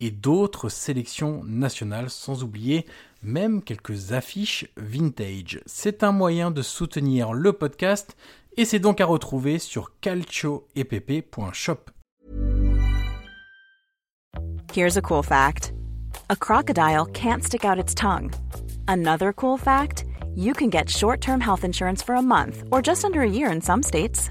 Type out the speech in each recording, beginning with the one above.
et d'autres sélections nationales, sans oublier même quelques affiches vintage. C'est un moyen de soutenir le podcast et c'est donc à retrouver sur calcioepp.shop. Here's a cool fact. A crocodile can't stick out its tongue. Another cool fact, you can get short-term health insurance for a month or just under a year in some states.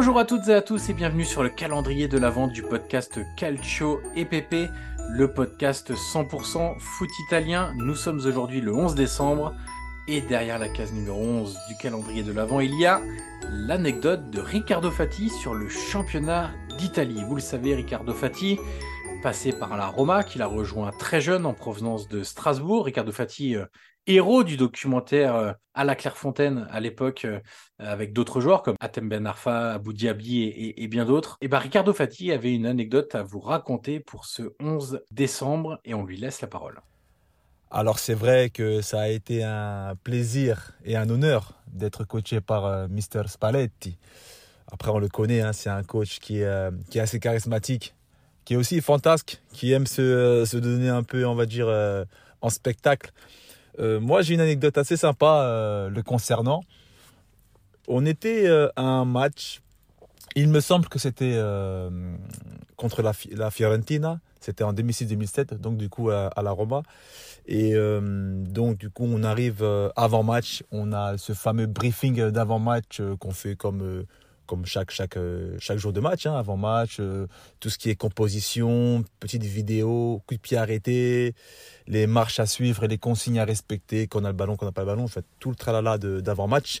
Bonjour à toutes et à tous et bienvenue sur le calendrier de la vente du podcast Calcio EPP, le podcast 100% foot italien. Nous sommes aujourd'hui le 11 décembre et derrière la case numéro 11 du calendrier de l'avant, il y a l'anecdote de Riccardo Fati sur le championnat d'Italie. Vous le savez, Riccardo Fati, passé par la Roma, qu'il a rejoint très jeune en provenance de Strasbourg. Riccardo Fati, euh, héros du documentaire euh, à la Clairefontaine à l'époque, euh, avec d'autres joueurs comme Atem Ben Arfa, Abou Diaby et, bien d'autres. Et ben Ricardo Fati avait une anecdote à vous raconter pour ce 11 décembre et on lui laisse la parole. Alors c'est vrai que ça a été un plaisir et un honneur d'être coaché par euh, Mister Spalletti. Après on le connaît, hein, c'est un coach qui est, qui est assez charismatique, qui est aussi fantasque, qui aime se, se donner un peu, on va dire, en spectacle. Euh, moi, j'ai une anecdote assez sympa euh, le concernant. On était euh, à un match, il me semble que c'était contre la, Fiorentina, c'était en 2006-2007, donc du coup à, la Roma. Et donc du coup, on arrive avant match, on a ce fameux briefing d'avant match qu'on fait comme comme chaque, chaque, euh, chaque jour de match, hein, avant match, euh, tout ce qui est composition, petites vidéos, coup de pied arrêté, les marches à suivre et les consignes à respecter, qu'on a le ballon, qu'on n'a pas le ballon, tout le tralala d'avant match.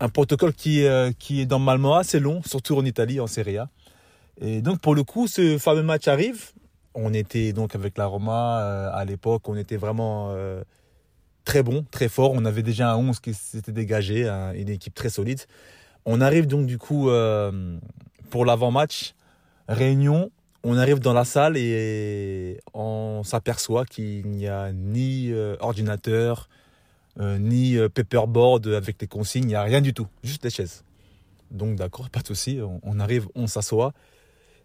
Un protocole qui, euh, qui est normalement assez long, surtout en Italie, en Serie A. Et donc, pour le coup, ce fameux match arrive. On était donc avec la Roma à l'époque, on était vraiment très bon, très fort. On avait déjà un 11 qui s'était dégagé, une équipe très solide. On arrive donc du coup euh, pour l'avant-match, réunion, on arrive dans la salle et on s'aperçoit qu'il n'y a ni euh, ordinateur, euh, ni paperboard avec les consignes, il n'y a rien du tout, juste des chaises. Donc d'accord, pas de souci, on, arrive, on s'assoit.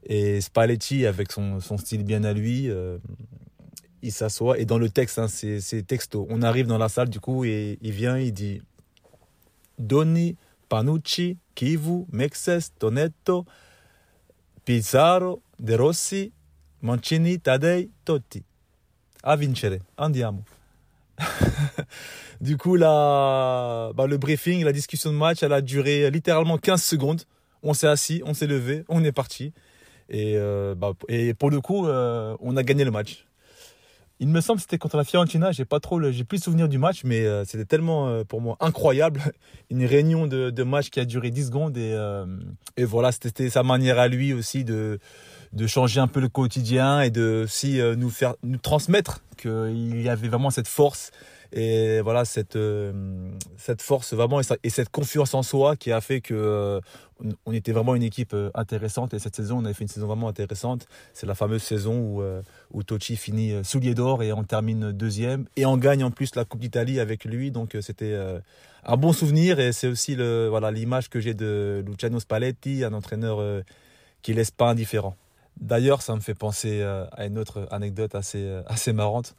Et Spalletti, avec son, style bien à lui, il s'assoit. Et dans le texte, hein, c'est texto. On arrive dans la salle du coup et il vient, il dit Donnez Panucci, Kivu, Mexes, Tonetto, Pizarro, De Rossi, Mancini, Tadei, Totti. A vincere, andiamo. du coup, bah, le briefing, la discussion de match, elle a duré littéralement 15 secondes. On s'est assis, on s'est levé, on est parti. Et, euh, bah, et pour le coup, euh, on a gagné le match. Il me semble que c'était contre la Fiorentina. J'ai pas trop, j'ai plus souvenir du match, mais euh, c'était tellement euh, pour moi incroyable. Une réunion de, match qui a duré 10 secondes et, euh, et voilà, c'était sa manière à lui aussi de de changer un peu le quotidien et de aussi nous faire nous transmettre qu'il y avait vraiment cette force et voilà cette euh, cette force vraiment et, cette confiance en soi qui a fait que euh, on, était vraiment une équipe euh, intéressante. Et cette saison on avait fait une saison vraiment intéressante. C'est la fameuse saison où où finit soulier d'or et on termine deuxième et on gagne en plus la Coupe d'Italie avec lui. Donc c'était un bon souvenir et c'est aussi le voilà l'image que j'ai de Luciano Spalletti un entraîneur qui laisse pas indifférent D'ailleurs, ça me fait penser à une autre anecdote assez, assez marrante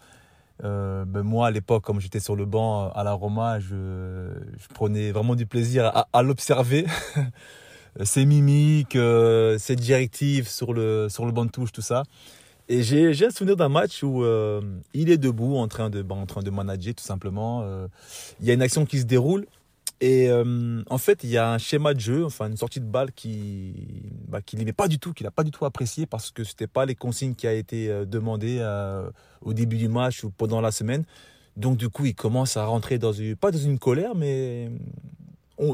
Euh, ben moi, à l'époque, comme j'étais sur le banc à la Roma, je, prenais vraiment du plaisir à, l'observer. ses mimiques, euh, ses directives sur le, sur le banc de touche, tout ça. Et j'ai un souvenir d'un match où euh, il est debout en train de, ben, en train de manager tout simplement. Euh, il y a une action qui se déroule et euh, en fait il y a un schéma de jeu, enfin une sortie de balle qui bah, qu'il pas du tout, qu'il n'a pas du tout apprécié parce que c'était pas les consignes qui a été demandées au début du match ou pendant la semaine. Donc du coup il commence à rentrer dans une pas dans une colère mais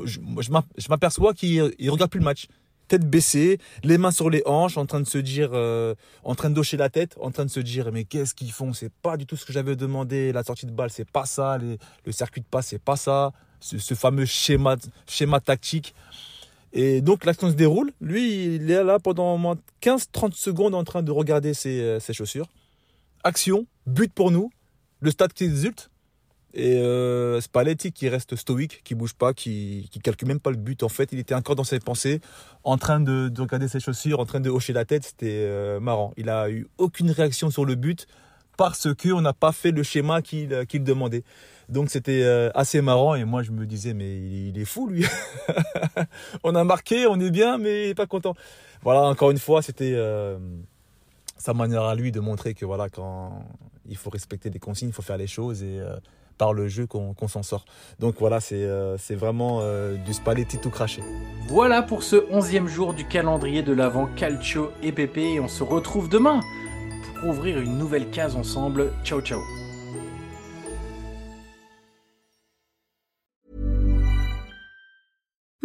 je, m'aperçois qu'il regarde plus le match tête baissée, les mains sur les hanches, en train de se dire, euh, en train de docher la tête, en train de se dire, mais qu'est-ce qu'ils font? C'est pas du tout ce que j'avais demandé. La sortie de balle, c'est pas ça. le circuit de passe, c'est pas ça. Ce, fameux schéma, schéma tactique. Et donc l'action se déroule. Lui, il est là pendant au moins 15-30 secondes en train de regarder ses, euh, ses chaussures. Action, but pour nous. Le stade qui résulte. Et euh, Spalletti qui reste stoïque, qui bouge pas, qui, qui calcule même pas le but. En fait, il était encore dans ses pensées, en train de, de regarder ses chaussures, en train de hocher la tête. C'était euh, marrant. Il a eu aucune réaction sur le but parce qu'on n'a pas fait le schéma qu'il qu'il demandait. Donc c'était euh, assez marrant et moi je me disais mais il, est fou lui. on a marqué, on est bien mais il est pas content. Voilà, encore une fois, c'était euh, sa manière à lui de montrer que voilà quand il faut respecter des consignes, il faut faire les choses et par le jeu qu'on s'en sort. Donc voilà, c'est euh, vraiment euh, du Spalletti tout craché. Voilà pour ce onzième jour du calendrier de l'avant Calcio et Pépé. Et on se retrouve demain pour ouvrir une nouvelle case ensemble. Ciao ciao